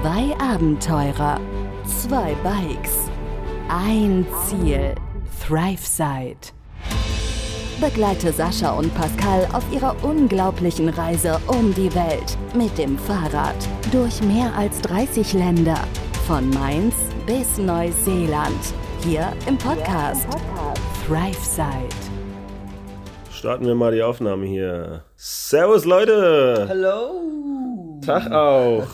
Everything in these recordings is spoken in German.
Zwei Abenteurer, zwei Bikes, ein Ziel. ThriveSide. Begleite Sascha und Pascal auf ihrer unglaublichen Reise um die Welt mit dem Fahrrad durch mehr als 30 Länder. Von Mainz bis Neuseeland. Hier im Podcast ThriveSide. Starten wir mal die Aufnahme hier. Servus Leute! Hallo! Tag auch!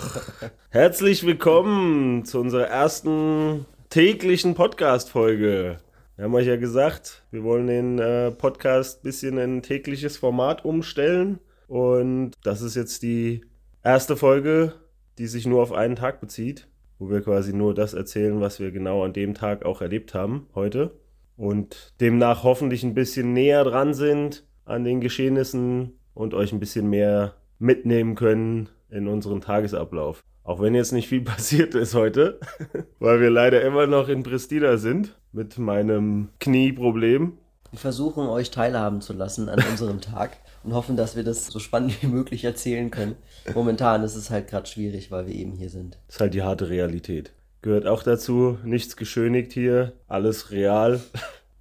Herzlich willkommen zu unserer ersten täglichen Podcast-Folge. Wir haben euch ja gesagt, wir wollen den äh, Podcast ein bisschen in ein tägliches Format umstellen. Und das ist jetzt die erste Folge, die sich nur auf einen Tag bezieht, wo wir quasi nur das erzählen, was wir genau an dem Tag auch erlebt haben heute. Und demnach hoffentlich ein bisschen näher dran sind an den Geschehnissen und euch ein bisschen mehr mitnehmen können in unseren Tagesablauf. Auch wenn jetzt nicht viel passiert ist heute, weil wir leider immer noch in Pristina sind mit meinem Knieproblem. Wir versuchen euch teilhaben zu lassen an unserem Tag und hoffen, dass wir das so spannend wie möglich erzählen können. Momentan ist es halt gerade schwierig, weil wir eben hier sind. Das ist halt die harte Realität. Gehört auch dazu, nichts geschönigt hier, alles real.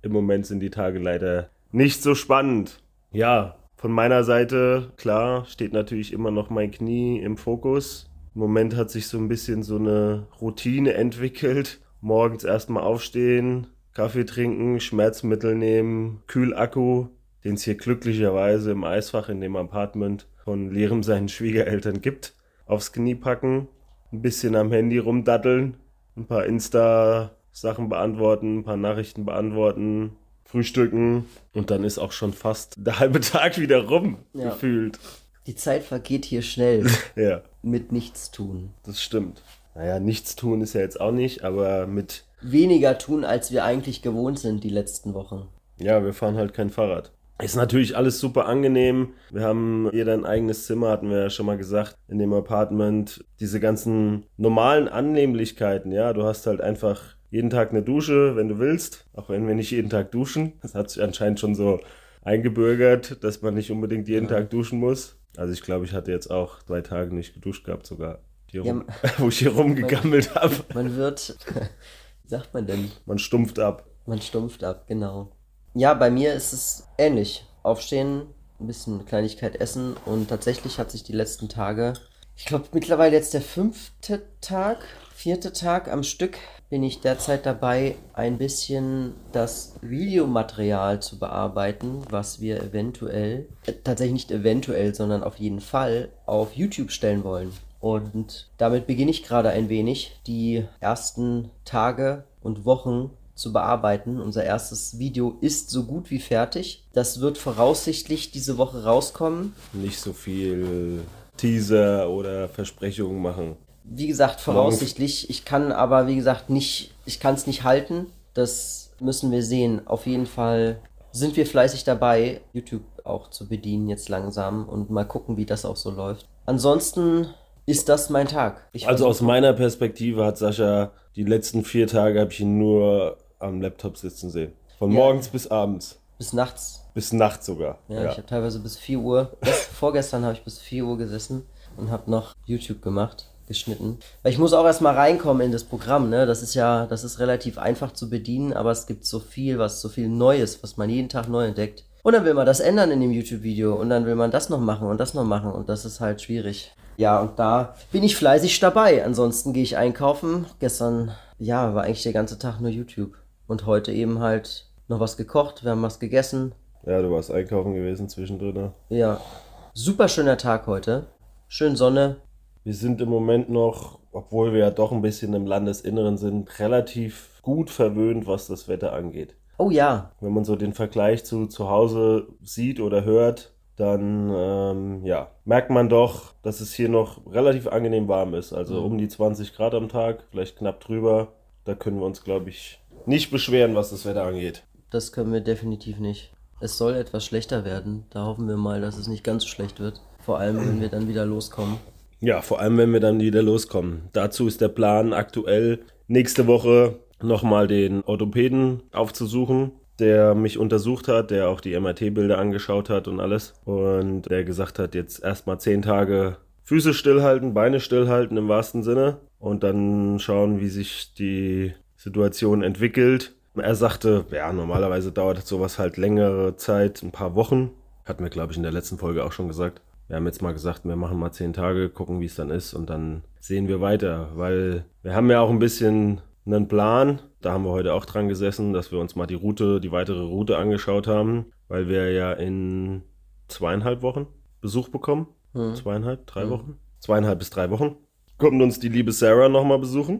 Im Moment sind die Tage leider nicht so spannend. Ja, von meiner Seite, klar, steht natürlich immer noch mein Knie im Fokus. Im Moment hat sich so ein bisschen so eine Routine entwickelt. Morgens erstmal aufstehen, Kaffee trinken, Schmerzmittel nehmen, Kühlakku, den es hier glücklicherweise im Eisfach in dem Apartment von Lerem seinen Schwiegereltern gibt, aufs Knie packen, ein bisschen am Handy rumdatteln, ein paar Insta-Sachen beantworten, ein paar Nachrichten beantworten, frühstücken und dann ist auch schon fast der halbe Tag wieder rum, Ja. gefühlt. Die Zeit vergeht hier schnell Ja, mit nichts tun. das stimmt. Naja, nichts tun ist ja jetzt auch nicht, aber mit, Weniger tun, als wir eigentlich gewohnt sind die letzten Wochen. ja, wir fahren halt kein Fahrrad. Ist natürlich alles super angenehm. Wir haben jeder ein eigenes Zimmer, hatten wir ja schon mal gesagt, in dem Apartment. Diese ganzen normalen Annehmlichkeiten, ja, du hast halt einfach jeden Tag eine Dusche, wenn du willst, auch wenn wir nicht jeden Tag duschen. Das hat sich anscheinend schon so eingebürgert, dass man nicht unbedingt jeden Tag duschen muss. Also ich glaube, ich hatte jetzt auch zwei Tage nicht geduscht gehabt sogar, hier Ja, rum, wo ich hier rumgegammelt habe. Man wird, wie sagt man denn? Man stumpft ab. Man stumpft ab, genau. Ja, bei mir ist es ähnlich. Aufstehen, ein bisschen Kleinigkeit essen und tatsächlich hat sich die letzten Tage, ich glaube mittlerweile jetzt der fünfte Tag, vierte Tag am Stück, bin ich derzeit dabei, ein bisschen das Videomaterial zu bearbeiten, was wir eventuell, äh, tatsächlich nicht eventuell, sondern auf jeden Fall auf YouTube stellen wollen. Und damit beginne ich gerade ein wenig, die ersten Tage und Wochen zu bearbeiten. Unser erstes Video ist so gut wie fertig. Das wird voraussichtlich diese Woche rauskommen. Nicht so viel Teaser oder Versprechungen machen. Wie gesagt, voraussichtlich. Ich kann aber, wie gesagt, nicht, ich kann es nicht halten. Das müssen wir sehen. Auf jeden Fall sind wir fleißig dabei, YouTube auch zu bedienen jetzt langsam und mal gucken, wie das auch so läuft. Ansonsten ist das mein Tag. Ich Also aus meiner Perspektive hat Sascha die letzten vier Tage habe ich ihn nur am Laptop sitzen sehen. Von Ja. morgens bis abends. bis nachts Bis nachts sogar. Ja, ich habe teilweise bis 4 Uhr, das, vorgestern habe ich bis 4 Uhr gesessen und habe noch YouTube gemacht, geschnitten. Weil ich muss auch erstmal reinkommen in das Programm, ne? Das ist ja, das ist relativ einfach zu bedienen, aber es gibt so viel, was, so viel Neues, was man jeden Tag neu entdeckt. Und dann will man das ändern in dem YouTube-Video und dann will man das noch machen und das noch machen und das ist halt schwierig. Ja, und da bin ich fleißig dabei. Ansonsten gehe ich einkaufen. Gestern, ja, war eigentlich der ganze Tag nur YouTube. Und heute eben halt noch was gekocht, wir haben was gegessen, Ja, du warst einkaufen gewesen zwischendrin. ne? ja, super schöner Tag heute. Schön Sonne. Wir sind im Moment noch, obwohl wir ja doch ein bisschen im Landesinneren sind, relativ gut verwöhnt, was das Wetter angeht. Oh ja, Wenn man so den Vergleich zu zu Hause sieht oder hört, dann ähm, ja, merkt man doch, dass es hier noch relativ angenehm warm ist. Also um die 20 Grad am Tag, vielleicht knapp drüber. Da können wir uns, glaube ich, nicht beschweren, was das Wetter angeht. das können wir definitiv nicht. Es soll etwas schlechter werden. Da hoffen wir mal, dass es nicht ganz so schlecht wird. Vor allem, wenn wir dann wieder loskommen. Ja, vor allem, wenn wir dann wieder loskommen. Dazu ist der Plan aktuell, nächste Woche nochmal den Orthopäden aufzusuchen, der mich untersucht hat, der auch die MRT-Bilder angeschaut hat und alles. Und der gesagt hat, jetzt erstmal zehn Tage Füße stillhalten, Beine stillhalten im wahrsten Sinne. und dann schauen, wie sich die Situation entwickelt. Er sagte, ja, normalerweise dauert sowas halt längere Zeit, ein paar Wochen. Hatten wir, glaube ich, in der letzten Folge auch schon gesagt. Wir haben jetzt mal gesagt, wir machen mal zehn Tage, gucken, wie es dann ist und dann sehen wir weiter, weil wir haben ja auch ein bisschen einen Plan. Da haben wir heute auch dran gesessen, dass wir uns mal die Route, die weitere Route angeschaut haben, weil wir ja in zweieinhalb Wochen Besuch bekommen. Hm. Zweieinhalb, drei hm. Wochen? Zweieinhalb bis drei Wochen. Kommt uns die liebe Sarah nochmal besuchen,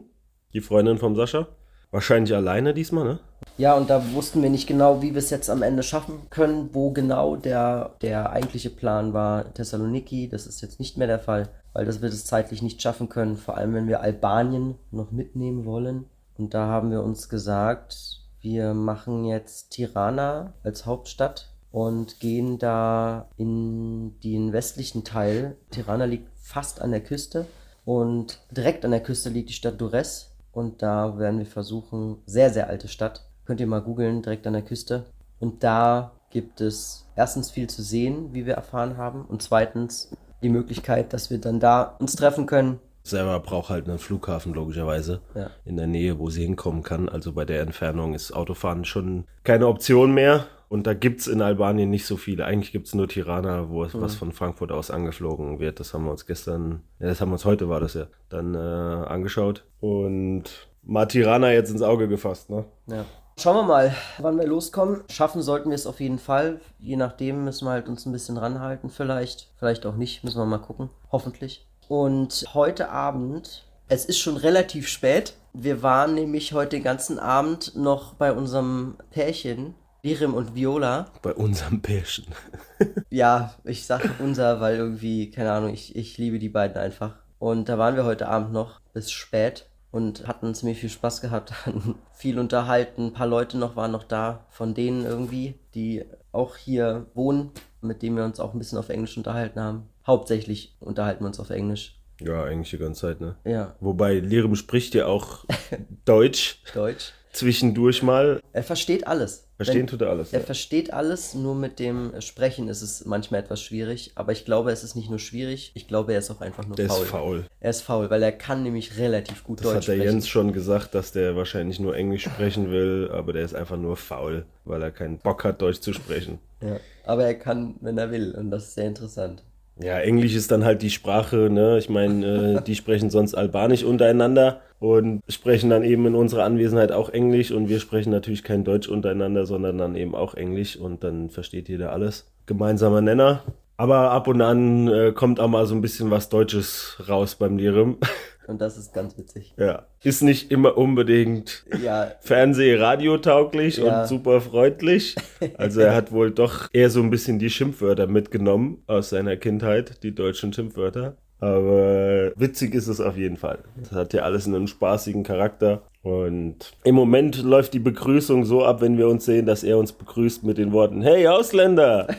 die Freundin vom Sascha. Wahrscheinlich alleine diesmal, ne? Ja, und da wussten wir nicht genau, wie wir es jetzt am Ende schaffen können, wo genau der, der eigentliche Plan war. Thessaloniki, das ist jetzt nicht mehr der Fall, weil das wir das zeitlich nicht schaffen können, vor allem wenn wir Albanien noch mitnehmen wollen. Und da haben wir uns gesagt, wir machen jetzt Tirana als Hauptstadt und gehen da in den westlichen Teil. Tirana liegt fast an der Küste und direkt an der Küste liegt die Stadt Dures und da werden wir versuchen, sehr, sehr alte Stadt, könnt ihr mal googeln, direkt an der Küste. Und da gibt es erstens viel zu sehen, wie wir erfahren haben, und zweitens die Möglichkeit, dass wir dann da uns treffen können. Selber braucht halt einen Flughafen logischerweise ja. in der Nähe, wo sie hinkommen kann. Also bei der Entfernung ist Autofahren schon keine Option mehr. Und da gibt es in Albanien nicht so viele. Eigentlich gibt es nur Tirana, wo es mhm. was von Frankfurt aus angeflogen wird. Das haben wir uns gestern, ja, das haben wir uns heute, war das ja, dann äh, angeschaut. Und mal Tirana jetzt ins Auge gefasst, ne? Ja. Schauen wir mal, wann wir loskommen. Schaffen sollten wir es auf jeden Fall. Je nachdem müssen wir halt uns ein bisschen ranhalten. Vielleicht, vielleicht auch nicht. Müssen wir mal gucken. Hoffentlich. Und heute Abend, es ist schon relativ spät. Wir waren nämlich heute den ganzen Abend noch bei unserem Pärchen Lirim und Viola. Bei unserem Pärchen. ja, ich sag unser, weil irgendwie, keine Ahnung, ich, ich liebe die beiden einfach. Und da waren wir heute Abend noch bis spät und hatten ziemlich viel Spaß gehabt, viel unterhalten. Ein paar Leute noch waren noch da, von denen irgendwie, die auch hier wohnen, mit denen wir uns auch ein bisschen auf Englisch unterhalten haben. Hauptsächlich unterhalten wir uns auf Englisch. Ja, eigentlich die ganze Zeit, ne? Ja. Wobei Lirim spricht ja auch Deutsch. Deutsch. Zwischendurch mal. Er versteht alles. Verstehen Wenn, tut er alles. Er ja. versteht alles, nur mit dem Sprechen ist es manchmal etwas schwierig. Aber ich glaube, es ist nicht nur schwierig, ich glaube, er ist auch einfach nur der faul. Er ist faul. Er ist faul, weil er kann nämlich relativ gut das Deutsch sprechen. Das hat der Jens schon gesagt, dass der wahrscheinlich nur Englisch sprechen will, aber der ist einfach nur faul, weil er keinen Bock hat, Deutsch zu sprechen. Ja, aber er kann, wenn er will und das ist sehr interessant. Ja, Englisch ist dann halt die Sprache, ne? Ich meine, äh, die sprechen sonst Albanisch untereinander und sprechen dann eben in unserer Anwesenheit auch Englisch und wir sprechen natürlich kein Deutsch untereinander, sondern dann eben auch Englisch und dann versteht jeder alles. Gemeinsamer Nenner. Aber ab und an äh, kommt auch mal so ein bisschen was Deutsches raus beim Lirim. Und das ist ganz witzig. Ja. Ist nicht immer unbedingt ja. Fernseh-Radio-tauglich ja. und super freundlich. Also er hat wohl doch eher so ein bisschen die Schimpfwörter mitgenommen aus seiner Kindheit, die deutschen Schimpfwörter. Aber witzig ist es auf jeden Fall. Das hat ja alles einen spaßigen Charakter. Und im Moment läuft die Begrüßung so ab, wenn wir uns sehen, dass er uns begrüßt mit den Worten: Hey Ausländer!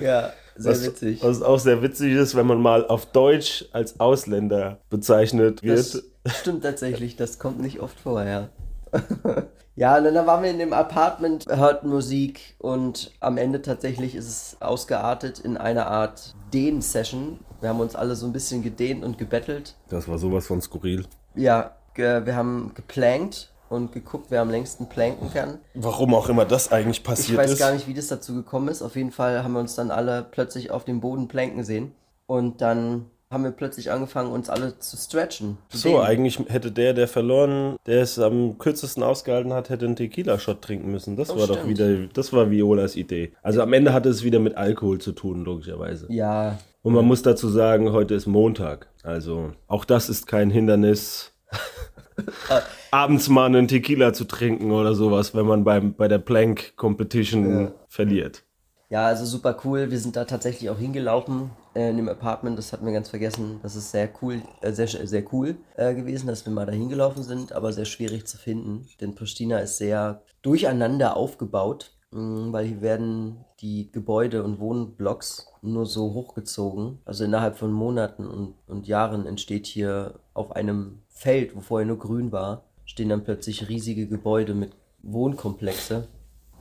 ja. Sehr was, witzig. Was auch sehr witzig ist, wenn man mal auf Deutsch als Ausländer bezeichnet wird. Das stimmt tatsächlich, das kommt nicht oft vor, ja. ja, und dann waren wir in dem Apartment, hörten Musik und am Ende tatsächlich ist es ausgeartet in eine Art Dehn-Session. Wir haben uns alle so ein bisschen gedehnt und gebettelt. Das war sowas von skurril. Ja, wir haben geplankt und geguckt, wer am längsten planken kann. Warum auch immer das eigentlich passiert ist. Ich weiß ist. gar nicht, wie das dazu gekommen ist. Auf jeden Fall haben wir uns dann alle plötzlich auf dem Boden planken sehen. Und dann haben wir plötzlich angefangen, uns alle zu stretchen. Zu so, dehnen. eigentlich hätte der, der verloren, der es am kürzesten ausgehalten hat, hätte einen Tequila-Shot trinken müssen. Das oh, war stimmt. doch wieder, das war Violas Idee. Also am Ende hatte es wieder mit Alkohol zu tun, logischerweise. Ja. Und man muss dazu sagen, heute ist Montag. Also auch das ist kein Hindernis. abends mal einen Tequila zu trinken oder sowas, wenn man beim, bei der Plank Competition ja. verliert. Ja, also super cool. Wir sind da tatsächlich auch hingelaufen äh, in dem Apartment. Das hatten wir ganz vergessen. Das ist sehr cool, äh, sehr, sehr cool äh, gewesen, dass wir mal da hingelaufen sind, aber sehr schwierig zu finden. Denn Pristina ist sehr durcheinander aufgebaut, weil hier werden die Gebäude und Wohnblocks nur so hochgezogen. Also innerhalb von Monaten und, und Jahren entsteht hier auf einem Feld, wo vorher nur grün war, stehen dann plötzlich riesige Gebäude mit Wohnkomplexe.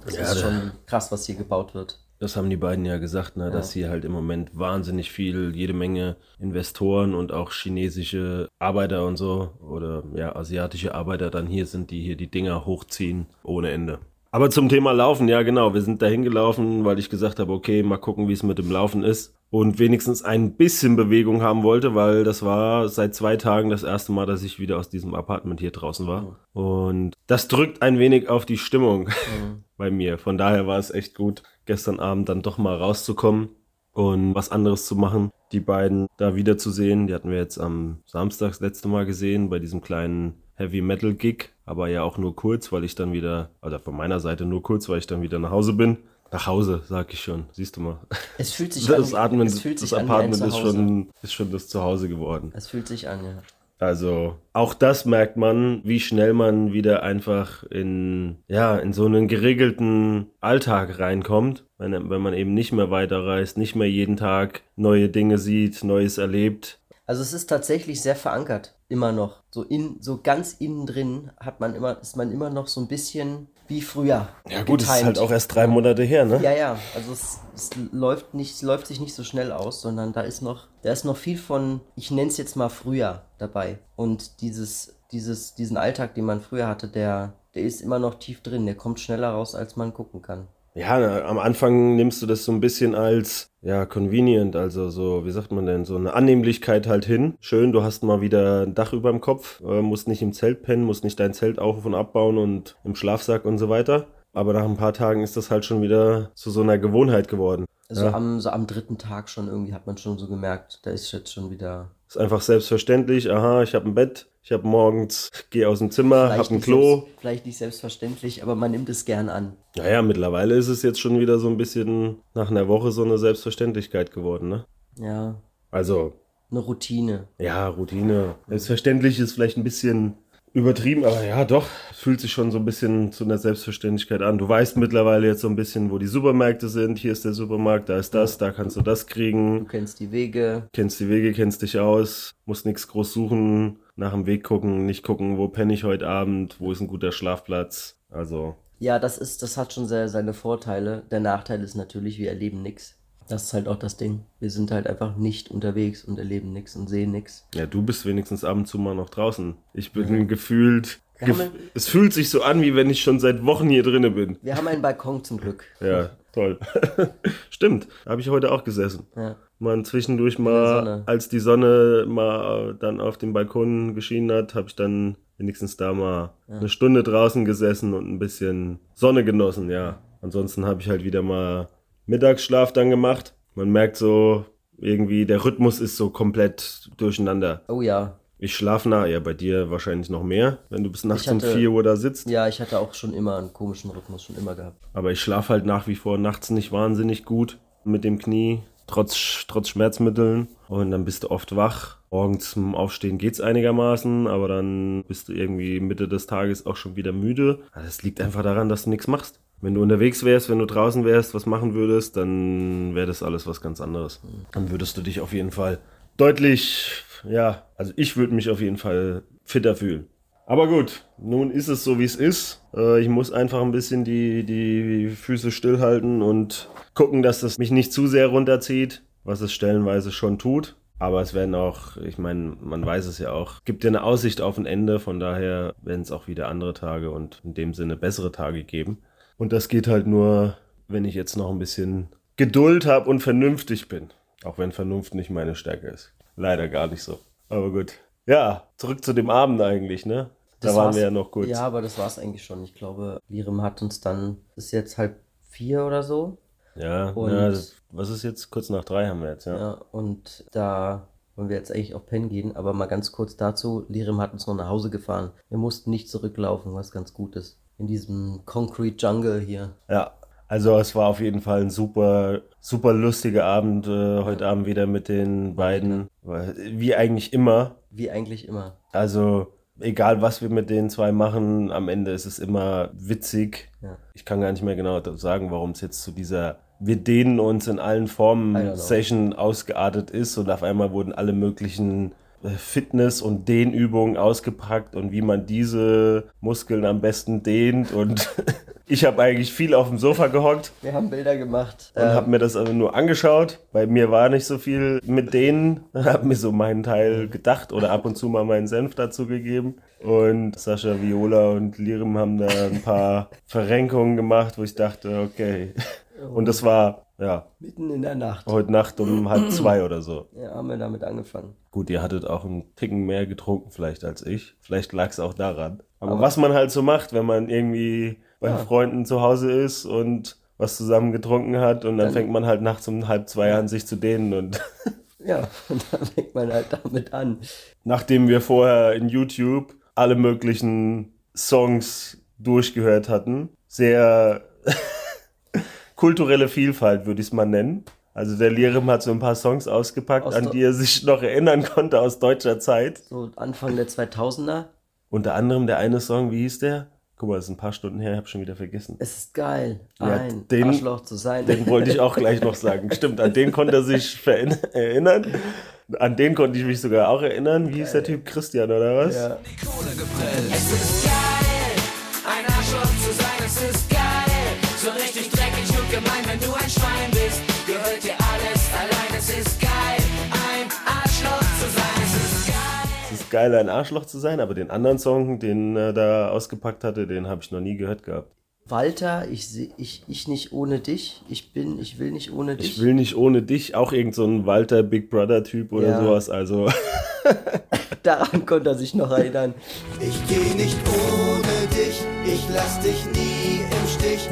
Das ja, ist schon krass, was hier gebaut wird. Das haben die beiden ja gesagt, ne, dass hier halt im Moment wahnsinnig viel, jede Menge Investoren und auch chinesische Arbeiter und so oder ja, asiatische Arbeiter dann hier sind, die hier die Dinger hochziehen ohne Ende. Aber zum Thema Laufen, ja genau, wir sind dahin gelaufen, weil ich gesagt habe, okay, mal gucken, wie es mit dem Laufen ist. Und wenigstens ein bisschen Bewegung haben wollte, weil das war seit zwei Tagen das erste Mal, dass ich wieder aus diesem Apartment hier draußen war. Und das drückt ein wenig auf die Stimmung Mhm. bei mir. Von daher war es echt gut, gestern Abend dann doch mal rauszukommen und was anderes zu machen. Die beiden da wiederzusehen. Die hatten wir jetzt am Samstag das letzte Mal gesehen bei diesem kleinen Heavy Metal Gig, aber ja auch nur kurz, weil ich dann wieder, oder von meiner Seite nur kurz, weil ich dann wieder nach Hause bin. Nach Hause, sag ich schon. Siehst du mal. Es fühlt sich Das an, Atmen, es fühlt das sich an wie ein Apartment ist schon, ist schon das Zuhause geworden. Es fühlt sich an, ja. Also auch das merkt man, wie schnell man wieder einfach in ja in so einen geregelten Alltag reinkommt, wenn, wenn man eben nicht mehr weiterreist, nicht mehr jeden Tag neue Dinge sieht, Neues erlebt. Also es ist tatsächlich sehr verankert, immer noch. So in, so ganz innen drin hat man immer, ist man immer noch so ein bisschen wie früher. Ja gut, es ist getimed. halt auch erst drei Monate her, ne? Ja, ja, also es, es läuft nicht, es läuft sich nicht so schnell aus, sondern da ist noch, da ist noch viel von, ich nenne es jetzt mal früher dabei. Und dieses, dieses, diesen Alltag, den man früher hatte, der, der ist immer noch tief drin, der kommt schneller raus, als man gucken kann. Ja, am Anfang nimmst du das so ein bisschen als, ja, convenient, also so, wie sagt man denn, so eine Annehmlichkeit halt hin. Schön, du hast mal wieder ein Dach über dem Kopf, äh, musst nicht im Zelt pennen, musst nicht dein Zelt auf und abbauen und im Schlafsack und so weiter. Aber nach ein paar Tagen ist das halt schon wieder zu so einer Gewohnheit geworden. Also Ja. am, so am dritten Tag schon irgendwie hat man schon so gemerkt, da ist jetzt schon wieder. Ist einfach selbstverständlich, aha, ich habe ein Bett, ich habe morgens, gehe aus dem Zimmer, vielleicht hab ein Klo. Selbst, vielleicht nicht selbstverständlich, aber man nimmt es gern an. Naja, mittlerweile ist es jetzt schon wieder so ein bisschen nach einer Woche so eine Selbstverständlichkeit geworden, ne? Ja, Also, eine Routine. Ja, Routine. Selbstverständlich ist vielleicht ein bisschen übertrieben, aber ja, doch, fühlt sich schon so ein bisschen zu einer Selbstverständlichkeit an. Du weißt mittlerweile jetzt so ein bisschen, wo die Supermärkte sind. Hier ist der Supermarkt, da ist das, da kannst du das Du kriegen. kennst die Wege. Kennst die Wege, kennst dich aus, musst nichts groß suchen, nach dem Weg gucken, nicht gucken, wo penne ich heute Abend, wo ist ein guter Schlafplatz. Also, Ja, das ist, das hat schon sehr seine Vorteile. Der Nachteil ist natürlich, wir erleben nichts. Das ist halt auch das Ding. Wir sind halt einfach nicht unterwegs und erleben nichts und sehen nichts. ja, du bist wenigstens ab und zu mal noch draußen. Ich bin gefühlt, Wir gef es fühlt sich so an, wie wenn ich schon seit Wochen hier drinne bin. Wir haben einen Balkon zum Glück. Ja, toll. Stimmt, habe ich heute auch gesessen. Ja. Mal zwischendurch mal, als die Sonne mal äh, dann auf dem Balkon geschienen hat, habe ich dann wenigstens da mal eine Stunde draußen gesessen und ein bisschen Sonne genossen, ja. Ansonsten habe ich halt wieder mal Mittagsschlaf dann gemacht. Man merkt so, irgendwie der Rhythmus ist so komplett durcheinander. Oh ja. Ich schlafe nach, ja, bei dir wahrscheinlich noch mehr, wenn du bis nachts Ich um hatte- 4 Uhr da sitzt. Ja, ich hatte auch schon immer einen komischen Rhythmus, schon immer gehabt. Aber ich schlafe halt nach wie vor nachts nicht wahnsinnig gut mit dem Knie, trotz, trotz Schmerzmitteln. Und dann bist du oft wach. Morgens zum Aufstehen geht's einigermaßen, aber dann bist du irgendwie Mitte des Tages auch schon wieder müde. Also Das liegt einfach daran, dass du nichts machst. Wenn du unterwegs wärst, wenn du draußen wärst, was machen würdest, dann wäre das alles was ganz anderes. Dann würdest du dich auf jeden Fall deutlich, ja, also ich würde mich auf jeden Fall fitter fühlen. Aber gut, nun ist es so, wie es ist. Äh, ich muss einfach ein bisschen die, die Füße stillhalten und gucken, dass das mich nicht zu sehr runterzieht, was es stellenweise schon tut. Aber es werden auch, ich meine, man weiß es ja auch, gibt ja eine Aussicht auf ein Ende, von daher werden es auch wieder andere Tage und in dem Sinne bessere Tage geben. Und das geht halt nur, wenn ich jetzt noch ein bisschen Geduld habe und vernünftig bin. Auch wenn Vernunft nicht meine Stärke ist. Leider gar nicht so. Aber gut. Ja, zurück zu dem Abend eigentlich, ne? Da Das waren wir ja noch kurz. Ja, aber das war's eigentlich schon. Ich glaube, Lirim hat uns dann, ist jetzt halb vier oder so. Ja, Und- ja das, was ist jetzt? Kurz nach drei haben wir jetzt, ja. Ja, und da wollen wir jetzt eigentlich auch pennen gehen, aber mal ganz kurz dazu, Lirim hat uns noch nach Hause gefahren. Wir mussten nicht zurücklaufen, was ganz gut ist. In diesem Concrete Jungle hier. Ja, also es war auf jeden Fall ein super, super lustiger Abend äh, heute Abend wieder mit den beiden. Wie eigentlich immer. Wie eigentlich immer. Also egal, was wir mit den zwei machen, am Ende ist es immer witzig. Ja. Ich kann gar nicht mehr genau sagen, warum es jetzt zu dieser wir dehnen uns in allen Formen. Session ausgeartet ist und auf einmal wurden alle möglichen Fitness- und Dehnübungen ausgepackt und wie man diese Muskeln am besten dehnt. Und ich habe eigentlich viel auf dem Sofa gehockt Wir haben Bilder gemacht. und habe mir das aber nur angeschaut. Bei mir war nicht so viel mit denen. Habe mir so meinen Teil gedacht oder ab und zu mal meinen Senf dazu gegeben. Und Sascha Viola und Lirim haben da ein paar Verrenkungen gemacht, wo ich dachte, okay. Und das war, ja, mitten in der Nacht. heute Nacht um halb zwei oder so. Ja, haben wir damit angefangen. Gut, ihr hattet auch einen Ticken mehr getrunken vielleicht als ich. Vielleicht lag es auch daran. Aber, was man halt so macht, wenn man irgendwie bei Ja. Freunden zu Hause ist und was zusammen getrunken hat und dann, Dann- fängt man halt nachts um halb zwei an, sich zu dehnen. Und Ja, und dann fängt man halt damit an. nachdem wir vorher in YouTube alle möglichen Songs durchgehört hatten, sehr kulturelle Vielfalt würde ich es mal nennen. Also der Lirim hat so ein paar Songs ausgepackt, Aus an die er sich noch erinnern konnte aus deutscher Zeit. So Anfang der 2000er. Unter anderem der eine Song, wie hieß der? Guck mal, das ist ein paar Stunden her, ich habe schon wieder vergessen. Es ist geil, Ja, ein den- Arschloch zu sein. Den wollte ich auch gleich noch sagen. Stimmt, an den konnte er sich erinnern. An den konnte ich mich sogar auch erinnern. Wie hieß der Typ? Christian oder was? ja. Es ist geil. Es ist geil, ein Arschloch zu sein, aber den anderen Song, den er da ausgepackt hatte, den habe ich noch nie gehört gehabt. Walter, ich, seh- ich, ich nicht ohne dich. Ich bin, ich will nicht ohne dich. Ich will nicht ohne dich, auch irgend so ein Walter Big Brother Typ oder Ja. sowas. Also Daran konnte er sich noch erinnern. Ich geh nicht ohne dich, ich lass dich nie im Stich.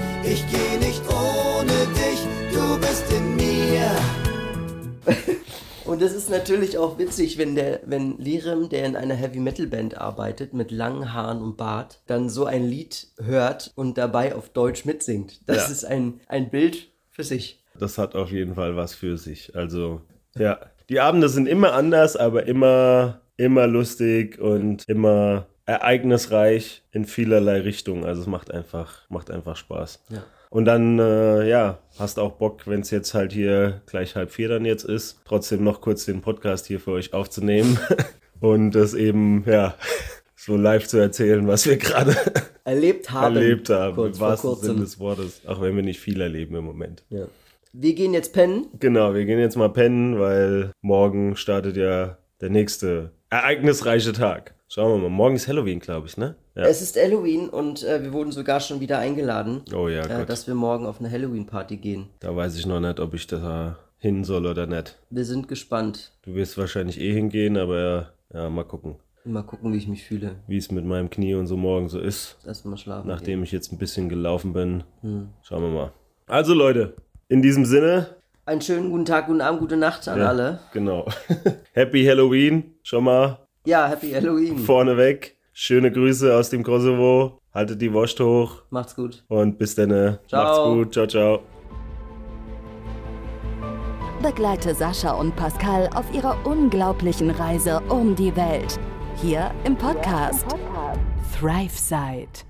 Und es ist natürlich auch witzig, wenn der, wenn Lirim, der in einer Heavy Metal Band arbeitet, mit langen Haaren und Bart, dann so ein Lied hört und dabei auf Deutsch mitsingt. Das Ja. ist ein, ein Bild für sich. das hat auf jeden Fall was für sich. Also ja, die Abende sind immer anders, aber immer, immer lustig und immer ereignisreich in vielerlei Richtungen. Also es macht einfach, macht einfach Spaß. Ja. Und dann, äh, ja, hast auch Bock, wenn es jetzt halt hier gleich halb vier dann jetzt ist, trotzdem noch kurz den Podcast hier für euch aufzunehmen und das eben, ja, so live zu erzählen, was wir gerade Erlebt haben. erlebt haben, Kurz im wahrsten Sinne des Wortes, auch wenn wir nicht viel erleben im Moment. Ja. Wir gehen jetzt pennen. Genau, wir gehen jetzt mal pennen, weil morgen startet ja der nächste ereignisreiche Tag. Schauen wir mal, morgen ist Halloween, glaube ich, ne? Ja. Es ist Halloween und äh, wir wurden sogar schon wieder eingeladen, oh ja, äh, dass wir morgen auf eine Halloween-Party gehen. Da weiß ich noch nicht, ob ich da hin soll oder nicht. Wir sind gespannt. Du wirst wahrscheinlich eh hingehen, aber ja, mal gucken, Mal gucken, wie ich mich fühle. wie es mit meinem Knie und so morgen so ist. Erstmal schlafen. Nachdem ich jetzt ein bisschen gelaufen bin. Hm. Schauen wir mal. Also Leute, in diesem Sinne, Einen schönen guten Tag, guten Abend, gute Nacht an ja, alle. genau. Happy Halloween, schon mal Ja, Happy Halloween. vorneweg. Schöne Grüße aus dem Kosovo. Haltet die Wurst hoch. Macht's gut. Und bis dann. Ciao. Macht's gut. Ciao, ciao. Begleite Sascha und Pascal auf ihrer unglaublichen Reise um die Welt. Hier im Podcast ThriveSide.